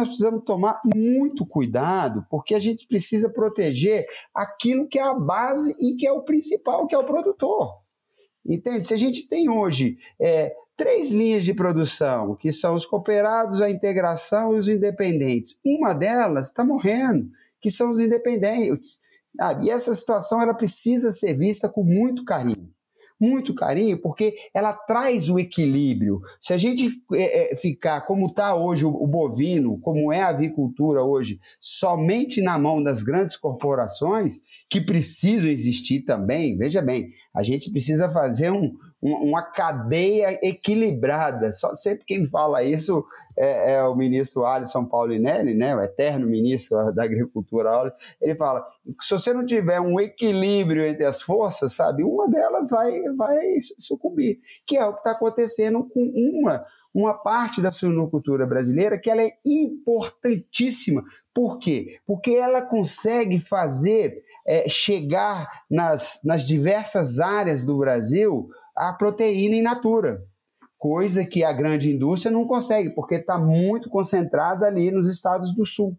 nós precisamos tomar muito cuidado, porque a gente precisa proteger aquilo que é a base e que é o principal, que é o produtor. Entende? Se a gente tem hoje é, três linhas de produção, que são os cooperados, a integração e os independentes, uma delas está morrendo, que são os independentes. Ah, e essa situação ela precisa ser vista com muito carinho muito carinho, porque ela traz o equilíbrio. Se a gente é, é, ficar como está hoje o, o, bovino, como é a avicultura hoje, somente na mão das grandes corporações, que precisam existir também, veja bem, a gente precisa fazer um, uma cadeia equilibrada. Só sempre quem fala isso é, é, o ministro Alisson Paulinelli, né, o eterno ministro da Agricultura. Ele fala: se você não tiver um equilíbrio entre as forças, sabe, uma delas vai, vai sucumbir, que é o que está acontecendo com uma uma parte da suinocultura brasileira que ela é importantíssima. Por quê? Porque ela consegue fazer é, chegar nas, nas diversas áreas do Brasil a proteína in natura, coisa que a grande indústria não consegue, porque está muito concentrada ali nos estados do sul.